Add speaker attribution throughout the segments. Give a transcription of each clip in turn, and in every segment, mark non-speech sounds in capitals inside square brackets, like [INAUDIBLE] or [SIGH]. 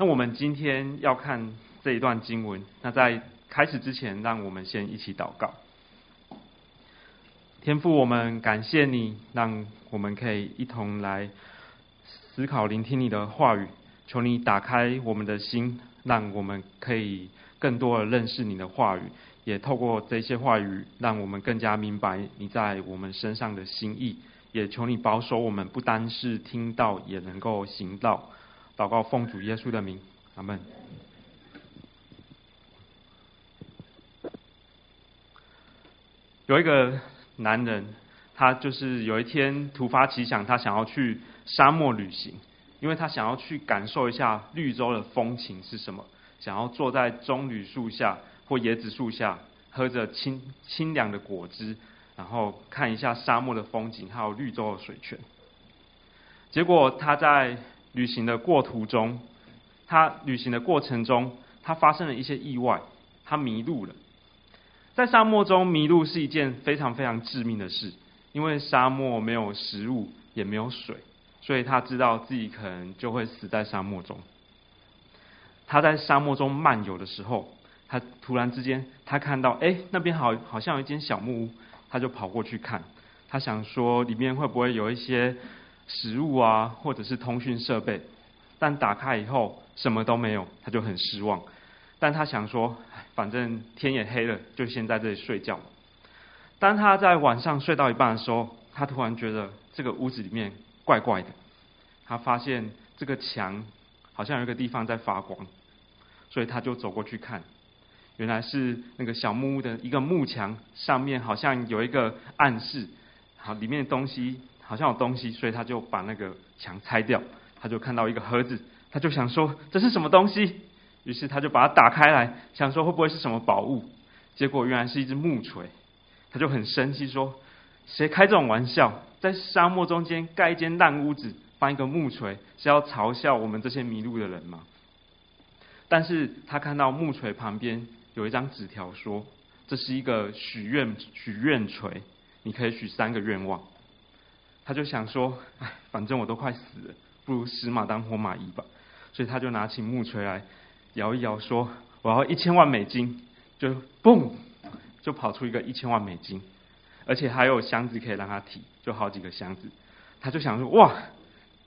Speaker 1: 那我们今天要看这一段经文。那在开始之前，让我们先一起祷告。天父，我们感谢你，让我们可以一同来思考、聆听你的话语。求你打开我们的心，让我们可以更多的认识你的话语，也透过这些话语，让我们更加明白你在我们身上的心意。也求你保守我们，不单是听到，也能够行道。祷告奉主耶稣的名，阿门。有一个男人，他就是有一天突发奇想，他想要去沙漠旅行，因为他想要去感受一下绿洲的风情是什么，想要坐在棕榈树下或椰子树下，喝着清清凉的果汁。然后看一下沙漠的风景，还有绿洲的水泉。结果他在旅行的过途中，他旅行的过程中，他发生了一些意外，他迷路了。在沙漠中迷路是一件非常非常致命的事，因为沙漠没有食物，也没有水，所以他知道自己可能就会死在沙漠中。他在沙漠中漫游的时候，他突然之间，他看到，哎，那边好好像有一间小木屋。他就跑过去看，他想说里面会不会有一些食物啊，或者是通讯设备？但打开以后什么都没有，他就很失望。但他想说，反正天也黑了，就先在这里睡觉。当他在晚上睡到一半的时候，他突然觉得这个屋子里面怪怪的。他发现这个墙好像有一个地方在发光，所以他就走过去看。原来是那个小木屋的一个幕墙上面好像有一个暗示，好，里面的东西好像有东西，所以他就把那个墙拆掉，他就看到一个盒子，他就想说这是什么东西，于是他就把它打开来，想说会不会是什么宝物，结果原来是一只木锤，他就很生气说，谁开这种玩笑，在沙漠中间盖一间烂屋子，放一个木锤，是要嘲笑我们这些迷路的人吗？但是他看到木锤旁边。有一张纸条说：“这是一个许愿许愿锤，你可以许三个愿望。”他就想说：“哎，反正我都快死了，不如死马当活马医吧。”所以他就拿起木锤来摇一摇，说：“我要一千万美金。”就嘣，就跑出一个一千万美金，而且还有箱子可以让他提，就好几个箱子。他就想说：“哇，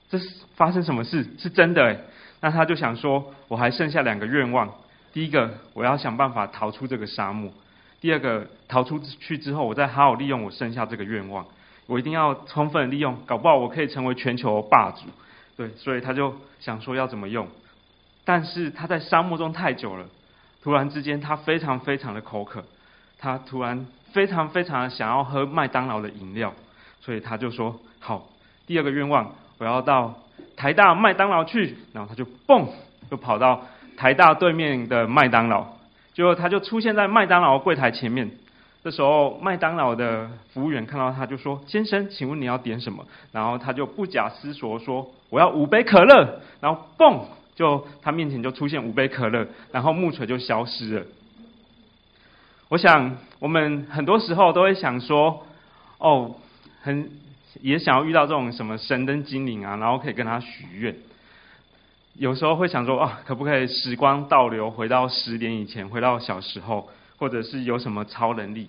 Speaker 1: 这是发生什么事？是真的。”那他就想说：“我还剩下两个愿望。”第一个，我要想办法逃出这个沙漠；第二个，逃出去之后，我再好好利用我剩下这个愿望。我一定要充分利用，搞不好我可以成为全球霸主。对，所以他就想说要怎么用。但是他在沙漠中太久了，突然之间他非常非常的口渴，他突然非常非常的想要喝麦当劳的饮料，所以他就说：好，第二个愿望，我要到台大麦当劳去。然后他就蹦，就跑到。台大对面的麦当劳，结果他就出现在麦当劳柜台前面。这时候，麦当劳的服务员看到他，就说：“先生，请问你要点什么？”然后他就不假思索说：“我要五杯可乐。”然后嘣，就他面前就出现五杯可乐，然后木锤就消失了。我想，我们很多时候都会想说：“哦，很也想要遇到这种什么神灯精灵啊，然后可以跟他许愿。”有时候会想说啊，可不可以时光倒流，回到十年以前，回到小时候，或者是有什么超能力？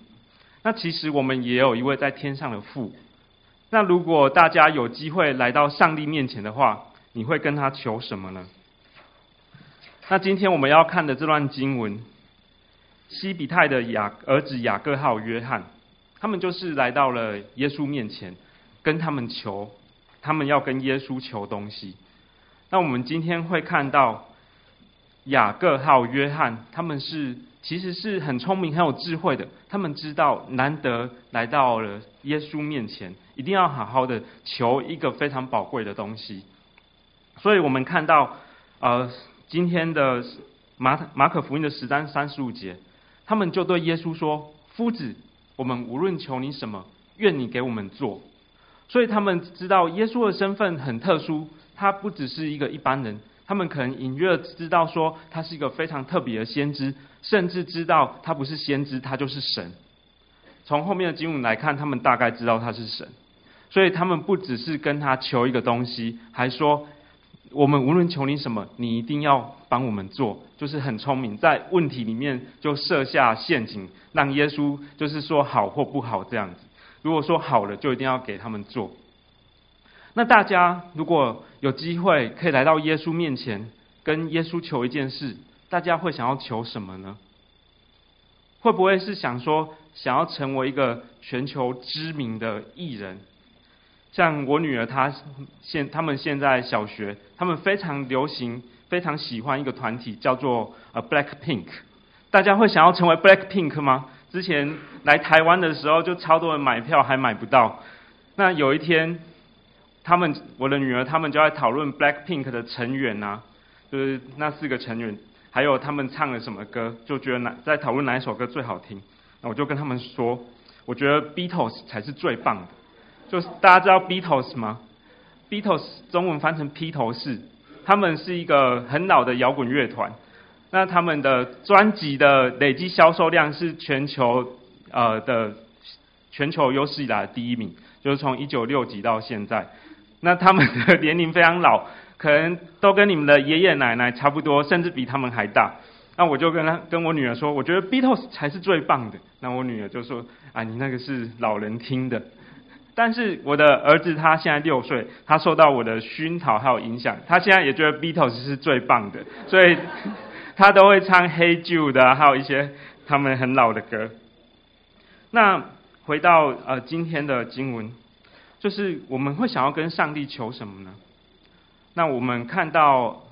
Speaker 1: 那其实我们也有一位在天上的父。那如果大家有机会来到上帝面前的话，你会跟他求什么呢？那今天我们要看的这段经文，西比泰的雅儿子雅各还有约翰，他们就是来到了耶稣面前，跟他们求，他们要跟耶稣求东西。那我们今天会看到雅各还有约翰，他们是其实是很聪明、很有智慧的。他们知道难得来到了耶稣面前，一定要好好的求一个非常宝贵的东西。所以我们看到，呃，今天的马马可福音的十三三十五节，他们就对耶稣说：“夫子，我们无论求你什么，愿你给我们做。”所以他们知道耶稣的身份很特殊。他不只是一个一般人，他们可能隐约知道说他是一个非常特别的先知，甚至知道他不是先知，他就是神。从后面的经文来看，他们大概知道他是神，所以他们不只是跟他求一个东西，还说我们无论求你什么，你一定要帮我们做，就是很聪明，在问题里面就设下陷阱，让耶稣就是说好或不好这样子。如果说好了，就一定要给他们做。那大家如果有机会可以来到耶稣面前，跟耶稣求一件事，大家会想要求什么呢？会不会是想说，想要成为一个全球知名的艺人？像我女儿，她现他们现在小学，他们非常流行、非常喜欢一个团体，叫做呃 Black Pink。大家会想要成为 Black Pink 吗？之前来台湾的时候，就超多人买票还买不到。那有一天，他们我的女儿他们就在讨论 Black Pink 的成员啊，就是那四个成员，还有他们唱了什么歌，就觉得哪在讨论哪一首歌最好听。那我就跟他们说，我觉得 Beatles 才是最棒的。就是大家知道 Beatles 吗？Beatles 中文翻成披头士，他们是一个很老的摇滚乐团。那他们的专辑的累计销售量是全球呃的全球有史以来的第一名，就是从一九六几到现在。那他们的年龄非常老，[LAUGHS] 可能都跟你们的爷爷奶奶差不多，甚至比他们还大。那我就跟他跟我女儿说，我觉得 Beatles 才是最棒的。那我女儿就说：“啊，你那个是老人听的。”但是我的儿子他现在六岁，他受到我的熏陶还有影响，他现在也觉得 Beatles 是最棒的，所以 [LAUGHS] 他都会唱 Hey Jude 啊，还有一些他们很老的歌。那回到呃今天的经文，就是我们会想要跟上帝求什么呢？那我们看到，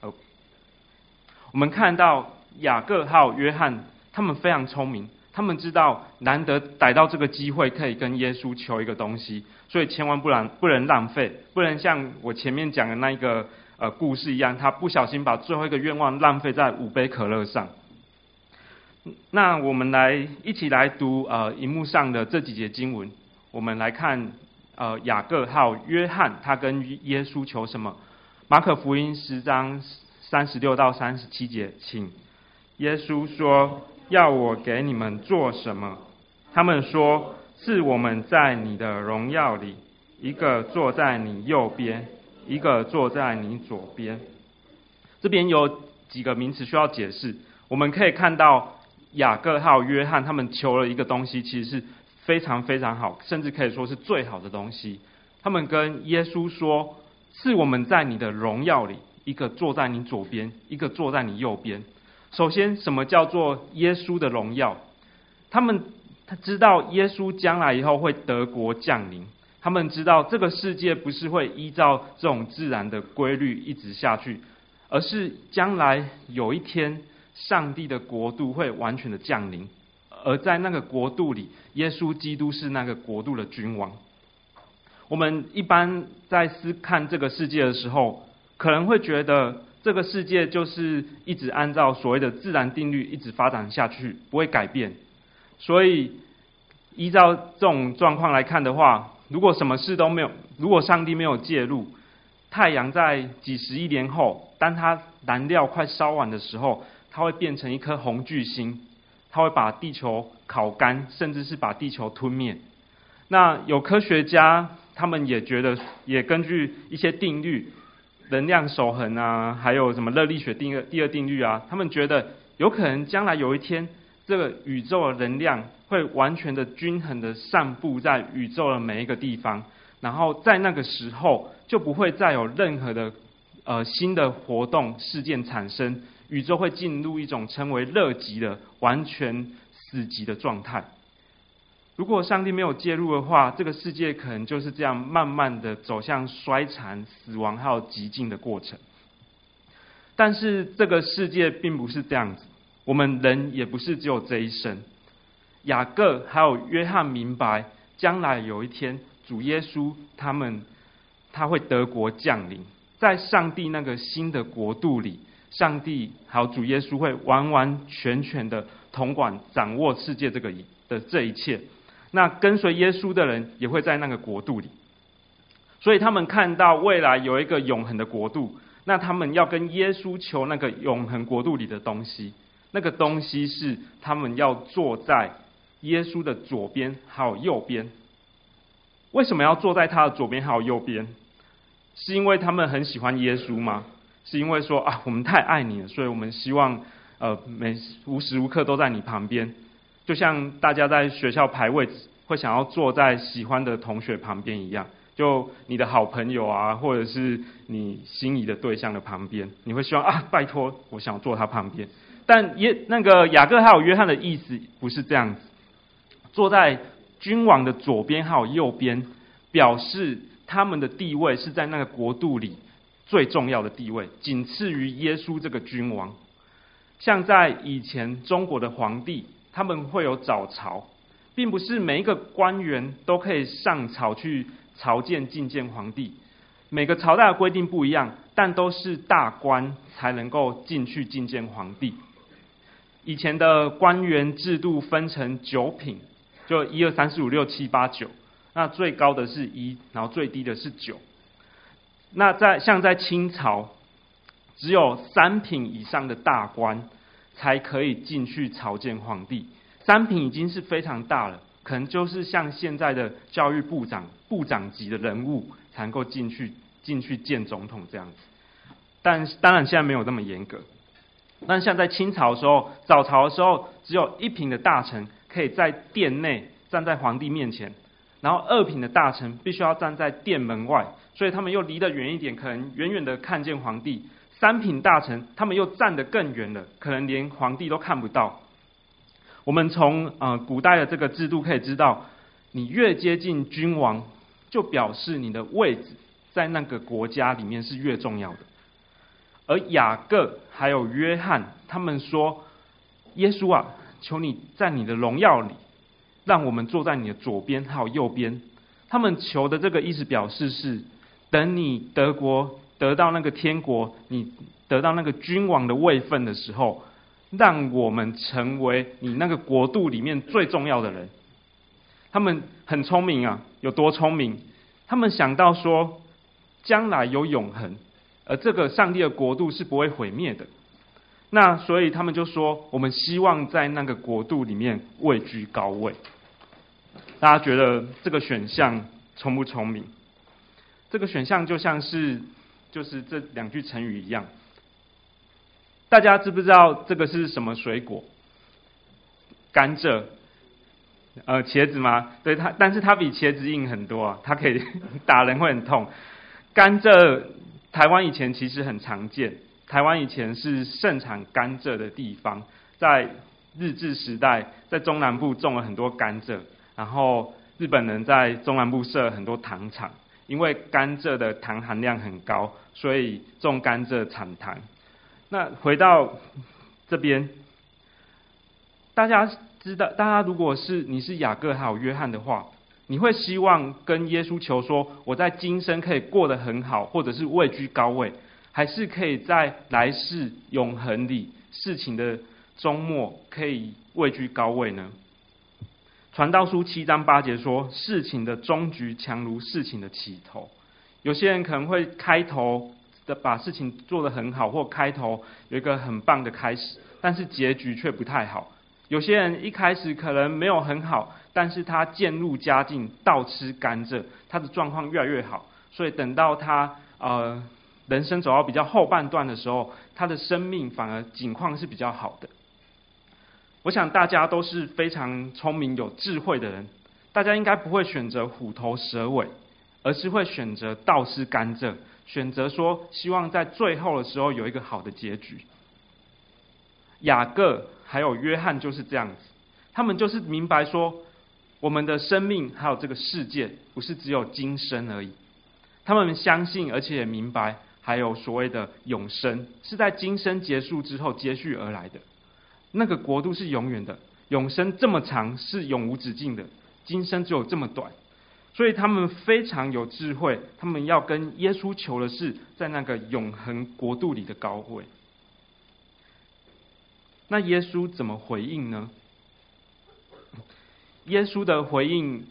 Speaker 1: 哦，我们看到雅各还有约翰，他们非常聪明。他们知道难得逮到这个机会，可以跟耶稣求一个东西，所以千万不然不能浪费，不能像我前面讲的那一个呃故事一样，他不小心把最后一个愿望浪费在五杯可乐上。那我们来一起来读呃荧幕上的这几节经文，我们来看呃雅各号约翰他跟耶稣求什么？马可福音十章三十六到三十七节，请耶稣说。要我给你们做什么？他们说：是我们在你的荣耀里，一个坐在你右边，一个坐在你左边。这边有几个名词需要解释。我们可以看到雅各号约翰他们求了一个东西，其实是非常非常好，甚至可以说是最好的东西。他们跟耶稣说：是我们在你的荣耀里，一个坐在你左边，一个坐在你右边。首先，什么叫做耶稣的荣耀？他们他知道耶稣将来以后会得国降临。他们知道这个世界不是会依照这种自然的规律一直下去，而是将来有一天，上帝的国度会完全的降临。而在那个国度里，耶稣基督是那个国度的君王。我们一般在思看这个世界的时候，可能会觉得。这个世界就是一直按照所谓的自然定律一直发展下去，不会改变。所以依照这种状况来看的话，如果什么事都没有，如果上帝没有介入，太阳在几十亿年后，当它燃料快烧完的时候，它会变成一颗红巨星，它会把地球烤干，甚至是把地球吞灭。那有科学家他们也觉得，也根据一些定律。能量守恒啊，还有什么热力学第二第二定律啊？他们觉得有可能将来有一天，这个宇宙的能量会完全的均衡的散布在宇宙的每一个地方，然后在那个时候就不会再有任何的呃新的活动事件产生，宇宙会进入一种称为热极的完全死寂的状态。如果上帝没有介入的话，这个世界可能就是这样慢慢的走向衰残、死亡还有极尽的过程。但是这个世界并不是这样子，我们人也不是只有这一生。雅各还有约翰明白，将来有一天主耶稣他们他会得国降临，在上帝那个新的国度里，上帝还有主耶稣会完完全全的统管掌握世界这个的这一切。那跟随耶稣的人也会在那个国度里，所以他们看到未来有一个永恒的国度，那他们要跟耶稣求那个永恒国度里的东西，那个东西是他们要坐在耶稣的左边还有右边。为什么要坐在他的左边还有右边？是因为他们很喜欢耶稣吗？是因为说啊，我们太爱你了，所以我们希望呃每无时无刻都在你旁边，就像大家在学校排位会想要坐在喜欢的同学旁边一样，就你的好朋友啊，或者是你心仪的对象的旁边，你会希望啊，拜托，我想坐他旁边。但耶那个雅各还有约翰的意思不是这样子，坐在君王的左边还有右边，表示他们的地位是在那个国度里。最重要的地位，仅次于耶稣这个君王。像在以前中国的皇帝，他们会有早朝，并不是每一个官员都可以上朝去朝见觐见皇帝。每个朝代的规定不一样，但都是大官才能够进去觐见皇帝。以前的官员制度分成九品，就一二三四五六七八九，那最高的是一，然后最低的是九。那在像在清朝，只有三品以上的大官才可以进去朝见皇帝。三品已经是非常大了，可能就是像现在的教育部长、部长级的人物才能够进去进去见总统这样子。但当然现在没有那么严格。但像在清朝的时候，早朝的时候，只有一品的大臣可以在殿内站在皇帝面前，然后二品的大臣必须要站在殿门外，所以他们又离得远一点，可能远远的看见皇帝。三品大臣他们又站得更远了，可能连皇帝都看不到。我们从呃古代的这个制度可以知道，你越接近君王，就表示你的位置在那个国家里面是越重要的。而雅各还有约翰，他们说：“耶稣啊，求你在你的荣耀里，让我们坐在你的左边还有右边。”他们求的这个意思表示是：等你德国得到那个天国，你得到那个君王的位分的时候，让我们成为你那个国度里面最重要的人。他们很聪明啊，有多聪明？他们想到说，将来有永恒。而这个上帝的国度是不会毁灭的，那所以他们就说：“我们希望在那个国度里面位居高位。”大家觉得这个选项聪不聪明？这个选项就像是就是这两句成语一样。大家知不知道这个是什么水果？甘蔗？呃，茄子吗？对，它，但是它比茄子硬很多啊，它可以 [LAUGHS] 打人会很痛。甘蔗。台湾以前其实很常见，台湾以前是盛产甘蔗的地方，在日治时代，在中南部种了很多甘蔗，然后日本人在中南部设了很多糖厂，因为甘蔗的糖含量很高，所以种甘蔗产糖。那回到这边，大家知道，大家如果是你是雅各还有约翰的话。你会希望跟耶稣求说，我在今生可以过得很好，或者是位居高位，还是可以在来世永恒里事情的终末可以位居高位呢？传道书七章八节说，事情的终局强如事情的起头。有些人可能会开头的把事情做得很好，或开头有一个很棒的开始，但是结局却不太好。有些人一开始可能没有很好。但是他渐入佳境，倒吃甘蔗，他的状况越来越好。所以等到他呃人生走到比较后半段的时候，他的生命反而景况是比较好的。我想大家都是非常聪明有智慧的人，大家应该不会选择虎头蛇尾，而是会选择倒吃甘蔗，选择说希望在最后的时候有一个好的结局。雅各还有约翰就是这样子，他们就是明白说。我们的生命还有这个世界，不是只有今生而已。他们相信，而且也明白，还有所谓的永生，是在今生结束之后接续而来的。那个国度是永远的，永生这么长，是永无止境的。今生只有这么短，所以他们非常有智慧。他们要跟耶稣求的是，在那个永恒国度里的高位。那耶稣怎么回应呢？耶稣的回应，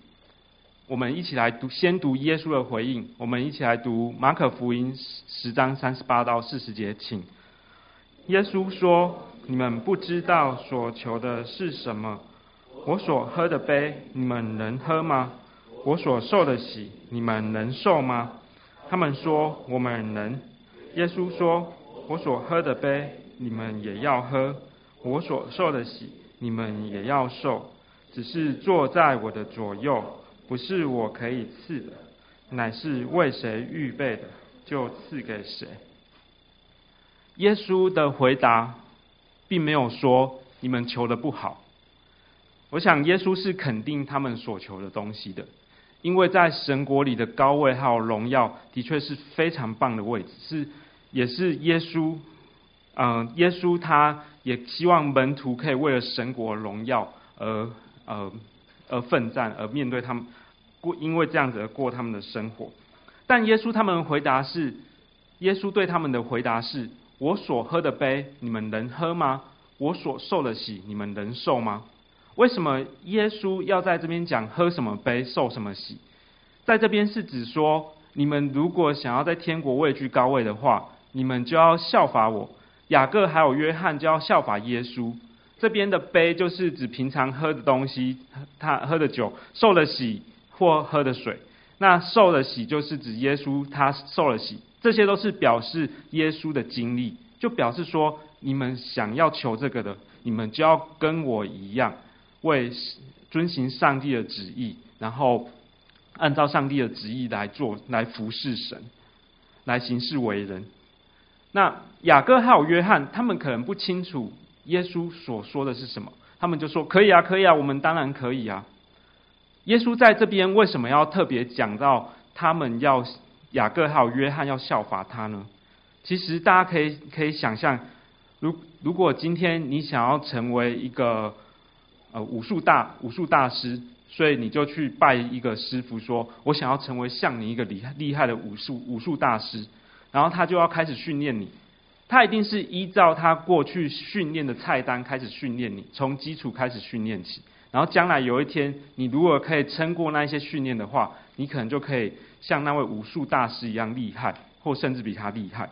Speaker 1: 我们一起来读，先读耶稣的回应。我们一起来读马可福音十章三十八到四十节，请。耶稣说：“你们不知道所求的是什么。我所喝的杯，你们能喝吗？我所受的洗，你们能受吗？他们说：“我们能。”耶稣说：“我所喝的杯，你们也要喝；我所受的洗，你们也要受。只是坐在我的左右，不是我可以赐的，乃是为谁预备的，就赐给谁。”耶稣的回答，并没有说你们求的不好。我想，耶稣是肯定他们所求的东西的，因为在神国里的高位还有荣耀，的确是非常棒的位置，是也是耶稣，嗯、耶稣他也希望门徒可以为了神国荣耀而呃而奋战，而面对他们过，因为这样子而过他们的生活。但耶稣他们回答是，耶稣对他们的回答是。我所喝的杯，你们能喝吗？我所受的洗，你们能受吗？为什么耶稣要在这边讲喝什么杯，受什么洗？在这边是指说，你们如果想要在天国位居高位的话，你们就要效法我。雅各还有约翰就要效法耶稣。这边的杯就是指平常喝的东西，他喝的酒，受的洗或喝的水。那受的洗就是指耶稣他受了洗。这些都是表示耶稣的经历，就表示说，你们想要求这个的，你们就要跟我一样，为遵行上帝的旨意，然后按照上帝的旨意来做，来服侍神，来行事为人。那雅各还有约翰，他们可能不清楚耶稣所说的是什么，他们就说：“可以啊，可以啊，我们当然可以啊。”耶稣在这边为什么要特别讲到他们要？雅各还有约翰要效法他呢？其实大家可以可以想象，如如果今天你想要成为一个呃武术大武术大师，所以你就去拜一个师傅，说我想要成为像你一个厉厉害的武术武术大师，然后他就要开始训练你，他一定是依照他过去训练的菜单开始训练你，从基础开始训练起。然后将来有一天，你如果可以撑过那一些训练的话，你可能就可以像那位武术大师一样厉害，或甚至比他厉害。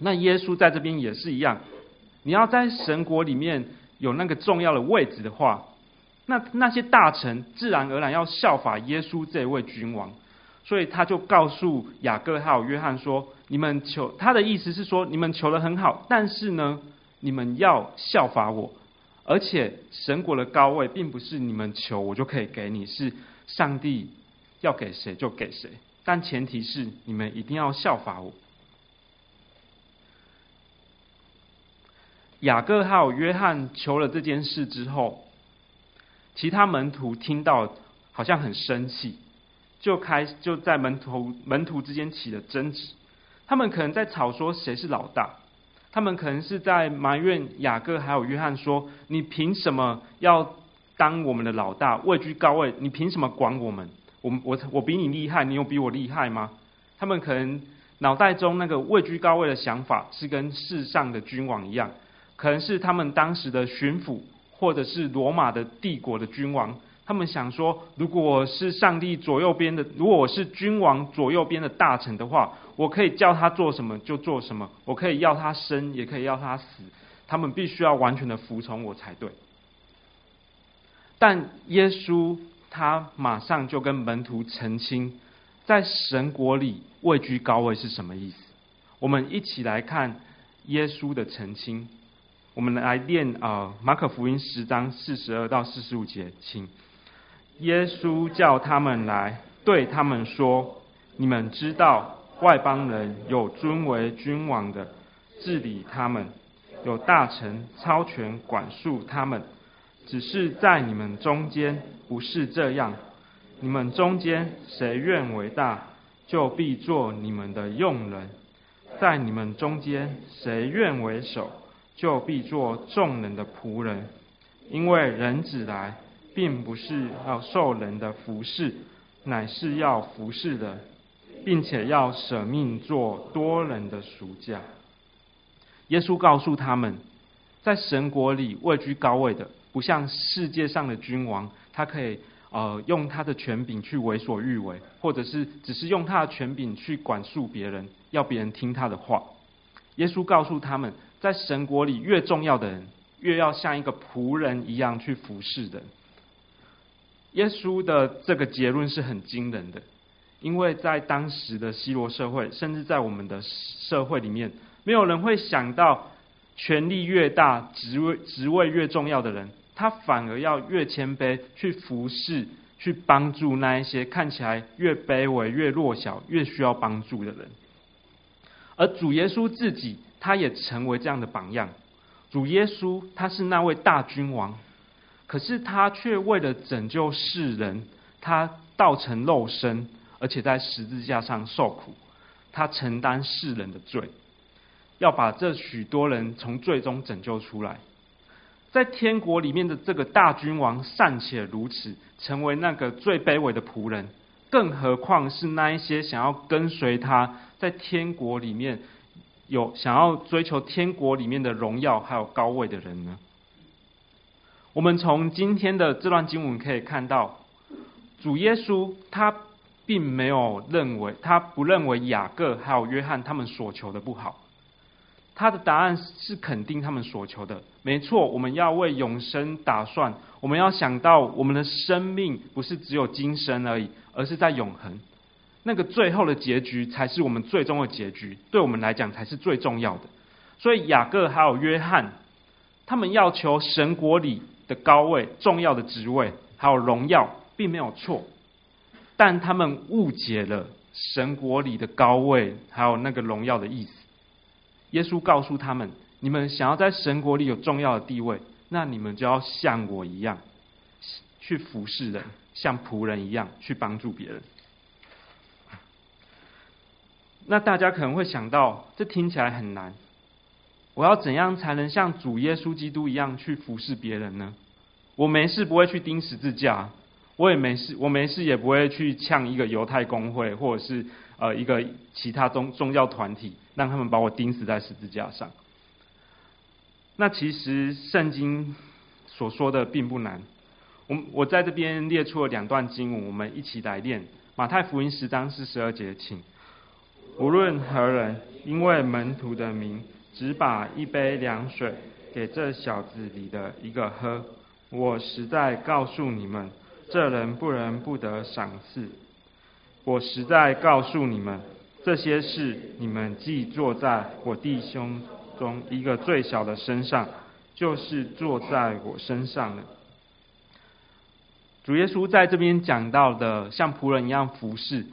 Speaker 1: 那耶稣在这边也是一样，你要在神国里面有那个重要的位置的话，那那些大臣自然而然要效法耶稣这位君王，所以他就告诉雅各还有约翰说：“你们求他的意思是说，你们求得很好，但是呢，你们要效法我。”而且神国的高位，并不是你们求我就可以给你，是上帝要给谁就给谁。但前提是你们一定要效法我。雅各还有约翰求了这件事之后，其他门徒听到好像很生气，就开就在门徒门徒之间起了争执。他们可能在吵说谁是老大。他们可能是在埋怨雅各还有约翰说：“你凭什么要当我们的老大，位居高位？你凭什么管我们？我我我比你厉害，你有比我厉害吗？”他们可能脑袋中那个位居高位的想法是跟世上的君王一样，可能是他们当时的巡抚，或者是罗马的帝国的君王。他们想说，如果我是上帝左右边的，如果我是君王左右边的大臣的话，我可以叫他做什么就做什么，我可以要他生，也可以要他死，他们必须要完全的服从我才对。但耶稣他马上就跟门徒澄清，在神国里位居高位是什么意思？我们一起来看耶稣的澄清。我们来念啊，马可福音十章四十二到四十五节，请。耶稣叫他们来，对他们说：“你们知道，外邦人有尊为君王的，治理他们；有大臣超权管束他们。只是在你们中间不是这样。你们中间谁愿为大，就必做你们的用人；在你们中间谁愿为首，就必做众人的仆人。因为人子来。”并不是要受人的服侍，乃是要服侍的，并且要舍命做多人的赎价。耶稣告诉他们，在神国里位居高位的，不像世界上的君王，他可以呃用他的权柄去为所欲为，或者是只是用他的权柄去管束别人，要别人听他的话。耶稣告诉他们，在神国里越重要的人，越要像一个仆人一样去服侍的。耶稣的这个结论是很惊人的，因为在当时的希罗社会，甚至在我们的社会里面，没有人会想到权力越大、职位职位越重要的人，他反而要越谦卑去服侍、去帮助那一些看起来越卑微、越弱小、越需要帮助的人。而主耶稣自己，他也成为这样的榜样。主耶稣他是那位大君王，可是他却为了拯救世人，他道成肉身。而且在十字架上受苦，他承担世人的罪，要把这许多人从罪中拯救出来。在天国里面的这个大君王尚且如此，成为那个最卑微的仆人，更何况是那一些想要跟随他，在天国里面有想要追求天国里面的荣耀还有高位的人呢？我们从今天的这段经文可以看到，主耶稣他。并没有认为，他不认为雅各还有约翰他们所求的不好。他的答案是肯定他们所求的。没错，我们要为永生打算，我们要想到我们的生命不是只有今生而已，而是在永恒。那个最后的结局才是我们最终的结局，对我们来讲才是最重要的。所以雅各还有约翰，他们要求神国里的高位、重要的职位还有荣耀，并没有错。但他们误解了神国里的高位，还有那个荣耀的意思。耶稣告诉他们：“你们想要在神国里有重要的地位，那你们就要像我一样，去服侍人，像仆人一样去帮助别人。”那大家可能会想到，这听起来很难。我要怎样才能像主耶稣基督一样去服侍别人呢？我没事不会去钉十字架。我也没事，我没事也不会去呛一个犹太公会，或者是呃一个其他宗宗教团体，让他们把我钉死在十字架上。那其实圣经所说的并不难。我我在这边列出了两段经文，我们一起来念。马太福音十章四十二节，请。无论何人因为门徒的名，只把一杯凉水给这小子里的一个喝，我实在告诉你们。这人不能不得赏赐。我实在告诉你们，这些事你们既做在我弟兄中一个最小的身上，就是做在我身上了。主耶稣在这边讲到的，像仆人一样服侍，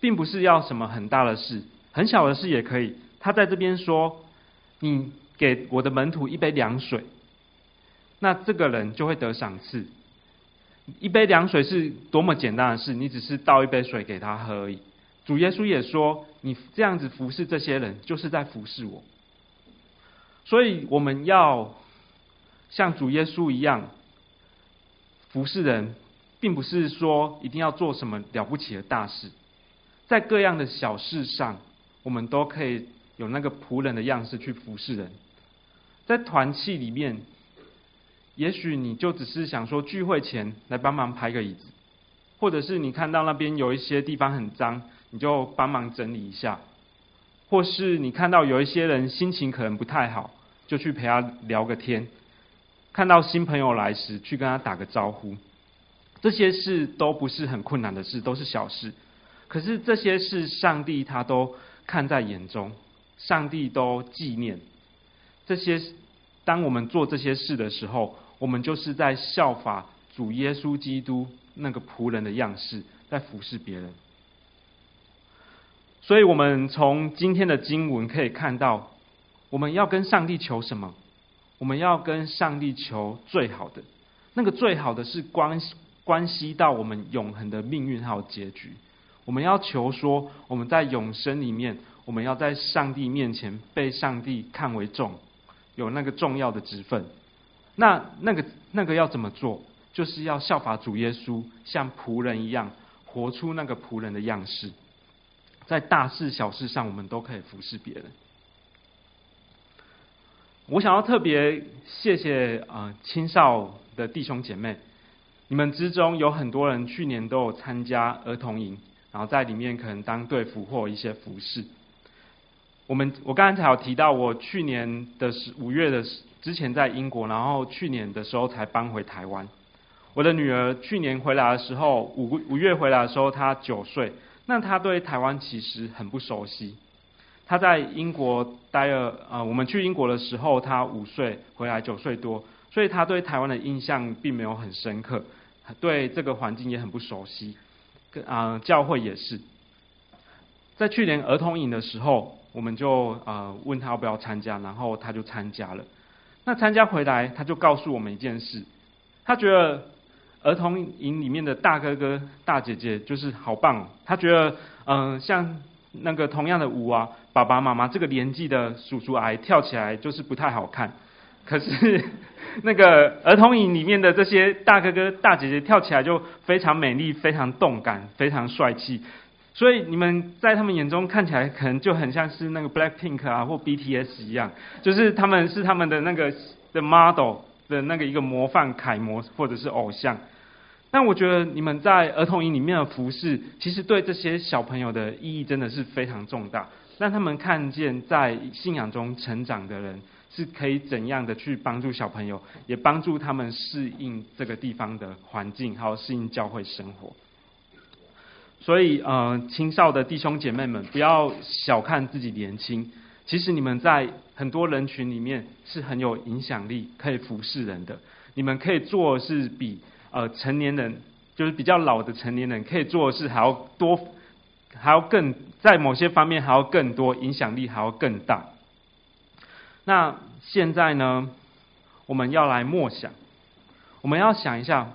Speaker 1: 并不是要什么很大的事，很小的事也可以。他在这边说：“你给我的门徒一杯凉水，那这个人就会得赏赐。”一杯凉水是多么简单的事，你只是倒一杯水给他喝而已。主耶稣也说，你这样子服侍这些人，就是在服侍我。所以我们要像主耶稣一样服侍人，并不是说一定要做什么了不起的大事，在各样的小事上，我们都可以有那个仆人的样式去服侍人，在团契里面。也许你就只是想说聚会前来帮忙拍个椅子，或者是你看到那边有一些地方很脏，你就帮忙整理一下，或是你看到有一些人心情可能不太好，就去陪他聊个天，看到新朋友来时去跟他打个招呼，这些事都不是很困难的事，都是小事。可是这些事上帝他都看在眼中，上帝都纪念这些。当我们做这些事的时候，我们就是在效法主耶稣基督那个仆人的样式，在服侍别人。所以，我们从今天的经文可以看到，我们要跟上帝求什么？我们要跟上帝求最好的，那个最好的是关关系到我们永恒的命运还有结局。我们要求说，我们在永生里面，我们要在上帝面前被上帝看为重，有那个重要的职分。那那个那个要怎么做？就是要效法主耶稣，像仆人一样，活出那个仆人的样式。在大事小事上，我们都可以服侍别人。我想要特别谢谢啊、青少的弟兄姐妹，你们之中有很多人去年都有参加儿童营，然后在里面可能当队服或一些服侍。我们我刚才有提到，我去年的十五月的之前在英国，然后去年的时候才搬回台湾。我的女儿去年回来的时候，五五月回来的时候，她九岁，那她对台湾其实很不熟悉。她在英国待了，呃，我们去英国的时候，她五岁，回来九岁多，所以她对台湾的印象并没有很深刻，对这个环境也很不熟悉，跟啊、教会也是。在去年儿童营的时候，我们就呃问她要不要参加，然后她就参加了。那参加回来，他就告诉我们一件事，他觉得儿童营里面的大哥哥、大姐姐就是好棒。他觉得，嗯、像那个同样的舞啊，爸爸妈妈这个年纪的叔叔阿姨跳起来就是不太好看。可是那个儿童营里面的这些大哥哥、大姐姐跳起来就非常美丽、非常动感、非常帅气。所以你们在他们眼中看起来可能就很像是那个 Blackpink 啊或 BTS 一样，就是他们是他们的那个的 model 的那个一个模范楷模或者是偶像。但我觉得你们在儿童营里面的服饰，其实对这些小朋友的意义真的是非常重大，让他们看见在信仰中成长的人是可以怎样的去帮助小朋友，也帮助他们适应这个地方的环境，还有适应教会生活。所以，呃，青少的弟兄姐妹们，不要小看自己年轻。其实你们在很多人群里面是很有影响力，可以服侍人的。你们可以做的是比呃成年人，就是比较老的成年人可以做的事还要多，还要更在某些方面还要更多，影响力还要更大。那现在呢，我们要来默想，我们要想一下，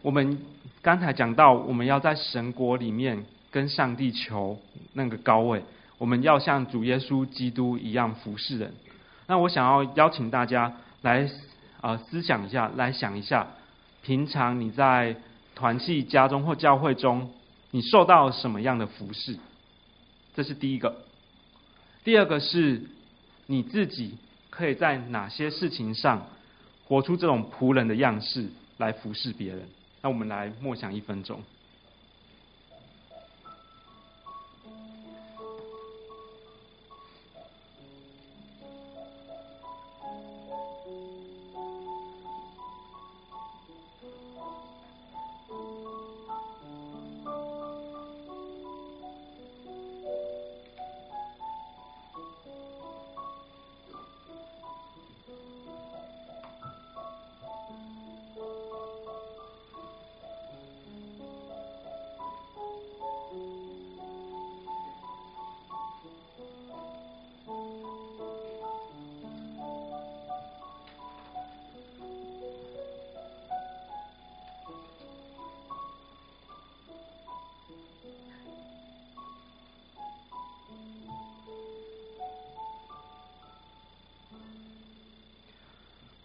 Speaker 1: 我们。刚才讲到，我们要在神国里面跟上帝求那个高位，我们要像主耶稣基督一样服侍人。那我想要邀请大家来啊、呃、思想一下，来想一下，平常你在团契、家中或教会中，你受到什么样的服侍？这是第一个。第二个是，你自己可以在哪些事情上活出这种仆人的样式来服侍别人？那我们来默想一分钟。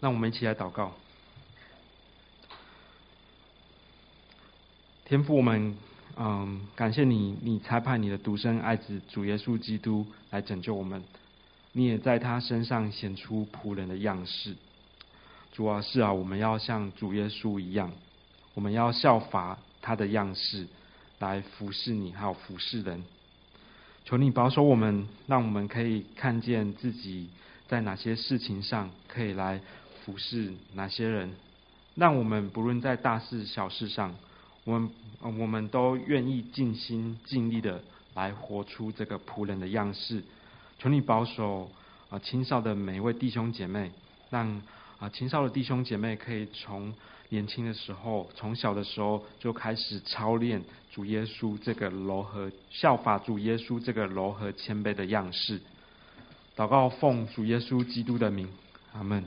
Speaker 1: 那我们一起来祷告。天父，我们嗯感谢你，你差派你的独生爱子主耶稣基督来拯救我们，你也在他身上显出仆人的样式。主啊，是啊，我们要像主耶稣一样，我们要效法他的样式来服侍你，还有服侍人。求你保守我们，让我们可以看见自己在哪些事情上可以来。服侍哪些人，让我们不论在大事小事上，我们我们都愿意尽心尽力的来活出这个仆人的样式。求你保守啊，青少的每一位弟兄姐妹，让啊青少的弟兄姐妹可以从年轻的时候，从小的时候就开始操练主耶稣这个柔和，效法主耶稣这个柔和谦卑的样式。祷告奉主耶稣基督的名，阿门。